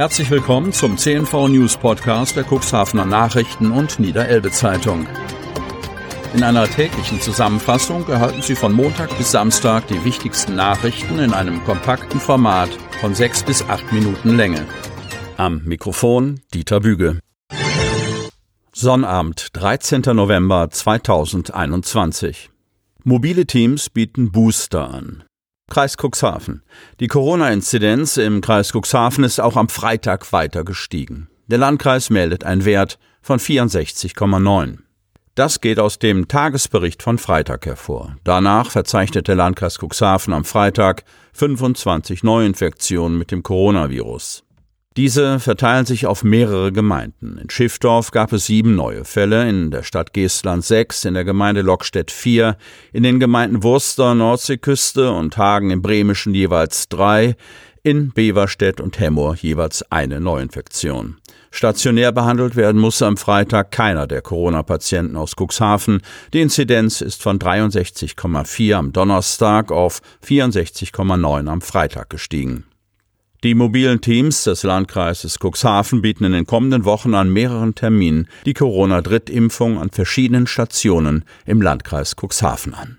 Herzlich willkommen zum CNV News Podcast der Cuxhavener Nachrichten und Niederelbe Zeitung. In einer täglichen Zusammenfassung erhalten Sie von Montag bis Samstag die wichtigsten Nachrichten in einem kompakten Format von sechs bis acht Minuten Länge. Am Mikrofon Dieter Büge. Sonnabend, 13. November 2021. Mobile Teams bieten Booster an. Kreis Cuxhaven. Die Corona-Inzidenz im Kreis Cuxhaven ist auch am Freitag weiter gestiegen. Der Landkreis meldet einen Wert von 64,9. Das geht aus dem Tagesbericht von Freitag hervor. Danach verzeichnet der Landkreis Cuxhaven am Freitag 25 Neuinfektionen mit dem Coronavirus. Diese verteilen sich auf mehrere Gemeinden. In Schiffdorf gab es sieben neue Fälle, in der Stadt Geestland sechs, in der Gemeinde Lockstedt vier, in den Gemeinden Wurster, Nordseeküste und Hagen im Bremischen jeweils drei, in Beverstedt und Hemmoor jeweils eine Neuinfektion. Stationär behandelt werden muss am Freitag keiner der Corona-Patienten aus Cuxhaven. Die Inzidenz ist von 63,4 am Donnerstag auf 64,9 am Freitag gestiegen. Die mobilen Teams des Landkreises Cuxhaven bieten in den kommenden Wochen an mehreren Terminen die Corona-Drittimpfung an verschiedenen Stationen im Landkreis Cuxhaven an.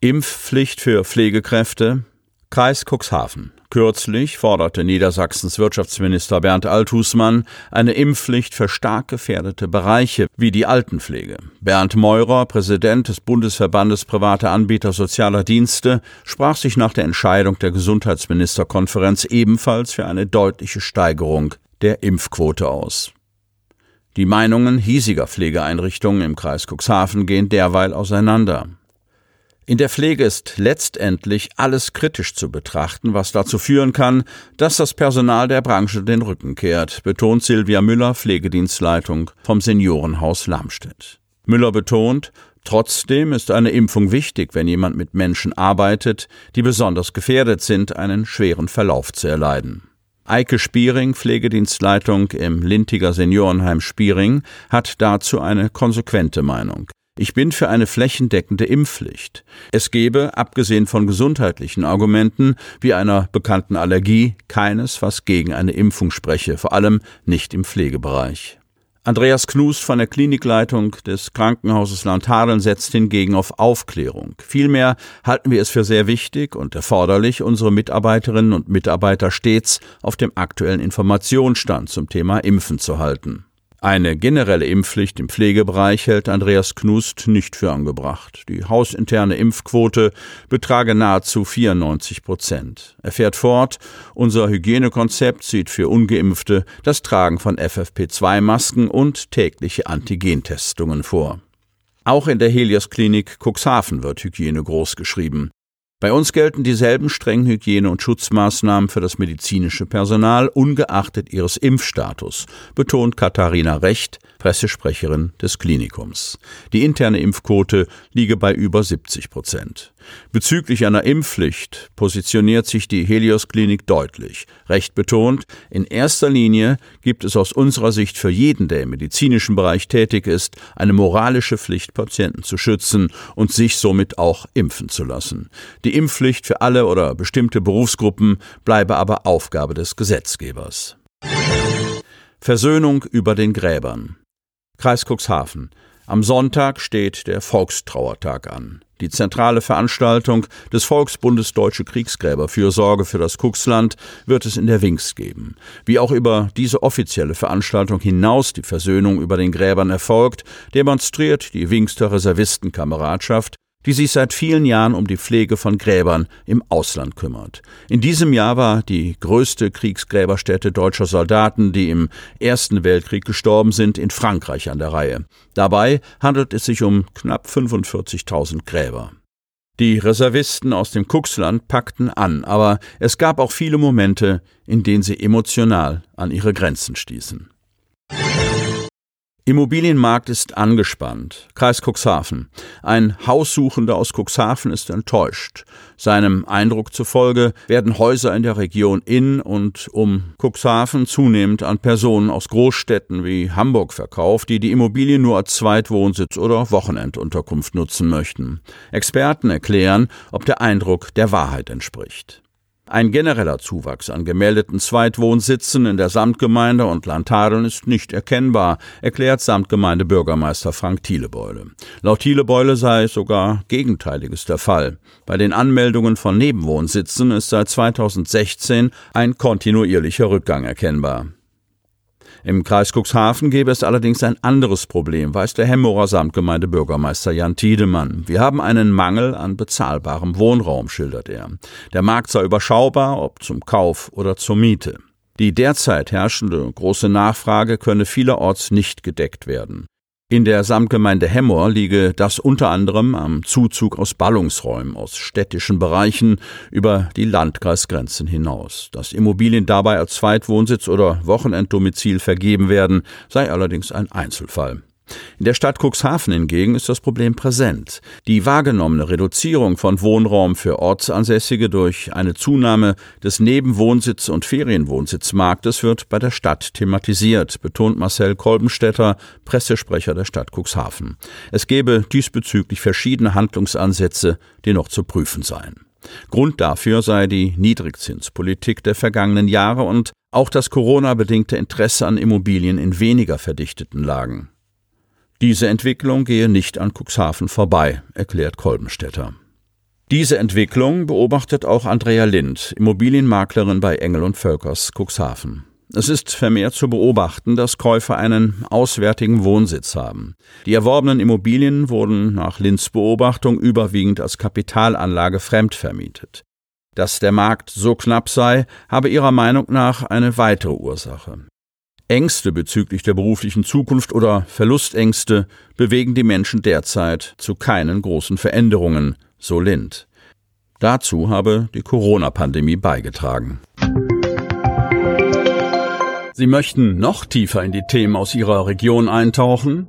Impfpflicht für Pflegekräfte, Kreis Cuxhaven. Kürzlich forderte Niedersachsens Wirtschaftsminister Bernd Althusmann eine Impfpflicht für stark gefährdete Bereiche wie die Altenpflege. Bernd Meurer, Präsident des Bundesverbandes privater Anbieter sozialer Dienste, sprach sich nach der Entscheidung der Gesundheitsministerkonferenz ebenfalls für eine deutliche Steigerung der Impfquote aus. Die Meinungen hiesiger Pflegeeinrichtungen im Kreis Cuxhaven gehen derweil auseinander. In der Pflege ist letztendlich alles kritisch zu betrachten, was dazu führen kann, dass das Personal der Branche den Rücken kehrt, betont Silvia Müller, Pflegedienstleitung vom Seniorenhaus Lamstedt. Müller betont, trotzdem ist eine Impfung wichtig, wenn jemand mit Menschen arbeitet, die besonders gefährdet sind, einen schweren Verlauf zu erleiden. Eike Spiering, Pflegedienstleitung im Lintiger Seniorenheim Spiering, hat dazu eine konsequente Meinung. Ich bin für eine flächendeckende Impfpflicht. Es gebe, abgesehen von gesundheitlichen Argumenten wie einer bekannten Allergie, keines, was gegen eine Impfung spreche, vor allem nicht im Pflegebereich. Andreas Knus von der Klinikleitung des Krankenhauses Landhadeln setzt hingegen auf Aufklärung. Vielmehr halten wir es für sehr wichtig und erforderlich, unsere Mitarbeiterinnen und Mitarbeiter stets auf dem aktuellen Informationsstand zum Thema Impfen zu halten. Eine generelle Impfpflicht im Pflegebereich hält Andreas Knust nicht für angebracht. Die hausinterne Impfquote betrage nahezu 94 Prozent. Er fährt fort, unser Hygienekonzept sieht für ungeimpfte das Tragen von FFP2-Masken und tägliche Antigentestungen vor. Auch in der Helios Klinik Cuxhaven wird Hygiene großgeschrieben. Bei uns gelten dieselben strengen Hygiene- und Schutzmaßnahmen für das medizinische Personal, ungeachtet ihres Impfstatus, betont Katharina Recht, Pressesprecherin des Klinikums. Die interne Impfquote liege bei über 70 Prozent. Bezüglich einer Impfpflicht positioniert sich die Helios Klinik deutlich. Recht betont, in erster Linie gibt es aus unserer Sicht für jeden, der im medizinischen Bereich tätig ist, eine moralische Pflicht, Patienten zu schützen und sich somit auch impfen zu lassen. Die Impfpflicht für alle oder bestimmte Berufsgruppen bleibe aber Aufgabe des Gesetzgebers. Versöhnung über den Gräbern. Kreis Cuxhaven. Am Sonntag steht der Volkstrauertag an. Die zentrale Veranstaltung des Volksbundes Deutsche Kriegsgräberfürsorge für das Cuxland wird es in der Wings geben. Wie auch über diese offizielle Veranstaltung hinaus die Versöhnung über den Gräbern erfolgt, demonstriert die Wingster Reservistenkameradschaft die sich seit vielen Jahren um die Pflege von Gräbern im Ausland kümmert. In diesem Jahr war die größte Kriegsgräberstätte deutscher Soldaten, die im Ersten Weltkrieg gestorben sind, in Frankreich an der Reihe. Dabei handelt es sich um knapp 45.000 Gräber. Die Reservisten aus dem Kuxland packten an, aber es gab auch viele Momente, in denen sie emotional an ihre Grenzen stießen. Immobilienmarkt ist angespannt. Kreis Cuxhaven. Ein Haussuchender aus Cuxhaven ist enttäuscht. Seinem Eindruck zufolge werden Häuser in der Region in und um Cuxhaven zunehmend an Personen aus Großstädten wie Hamburg verkauft, die die Immobilie nur als Zweitwohnsitz oder Wochenendunterkunft nutzen möchten. Experten erklären, ob der Eindruck der Wahrheit entspricht. Ein genereller Zuwachs an gemeldeten Zweitwohnsitzen in der Samtgemeinde und Landtadeln ist nicht erkennbar, erklärt Samtgemeindebürgermeister Frank Thielebeule. Laut Thielebeule sei sogar Gegenteiliges der Fall. Bei den Anmeldungen von Nebenwohnsitzen ist seit 2016 ein kontinuierlicher Rückgang erkennbar. Im Kreis Cuxhaven gäbe es allerdings ein anderes Problem, weiß der Hemmorer Samtgemeindebürgermeister Jan Tiedemann. Wir haben einen Mangel an bezahlbarem Wohnraum, schildert er. Der Markt sei überschaubar, ob zum Kauf oder zur Miete. Die derzeit herrschende große Nachfrage könne vielerorts nicht gedeckt werden. In der Samtgemeinde Hemmoor liege das unter anderem am Zuzug aus Ballungsräumen aus städtischen Bereichen über die Landkreisgrenzen hinaus. Dass Immobilien dabei als Zweitwohnsitz oder Wochenenddomizil vergeben werden, sei allerdings ein Einzelfall. In der Stadt Cuxhaven hingegen ist das Problem präsent. Die wahrgenommene Reduzierung von Wohnraum für Ortsansässige durch eine Zunahme des Nebenwohnsitz- und Ferienwohnsitzmarktes wird bei der Stadt thematisiert, betont Marcel Kolbenstädter, Pressesprecher der Stadt Cuxhaven. Es gebe diesbezüglich verschiedene Handlungsansätze, die noch zu prüfen seien. Grund dafür sei die Niedrigzinspolitik der vergangenen Jahre und auch das Corona-bedingte Interesse an Immobilien in weniger verdichteten Lagen. Diese Entwicklung gehe nicht an Cuxhaven vorbei, erklärt Kolbenstädter. Diese Entwicklung beobachtet auch Andrea Lind, Immobilienmaklerin bei Engel und Völkers Cuxhaven. Es ist vermehrt zu beobachten, dass Käufer einen auswärtigen Wohnsitz haben. Die erworbenen Immobilien wurden nach Linds Beobachtung überwiegend als Kapitalanlage fremdvermietet. Dass der Markt so knapp sei, habe ihrer Meinung nach eine weitere Ursache. Ängste bezüglich der beruflichen Zukunft oder Verlustängste bewegen die Menschen derzeit zu keinen großen Veränderungen, so Lind. Dazu habe die Corona-Pandemie beigetragen. Sie möchten noch tiefer in die Themen aus Ihrer Region eintauchen?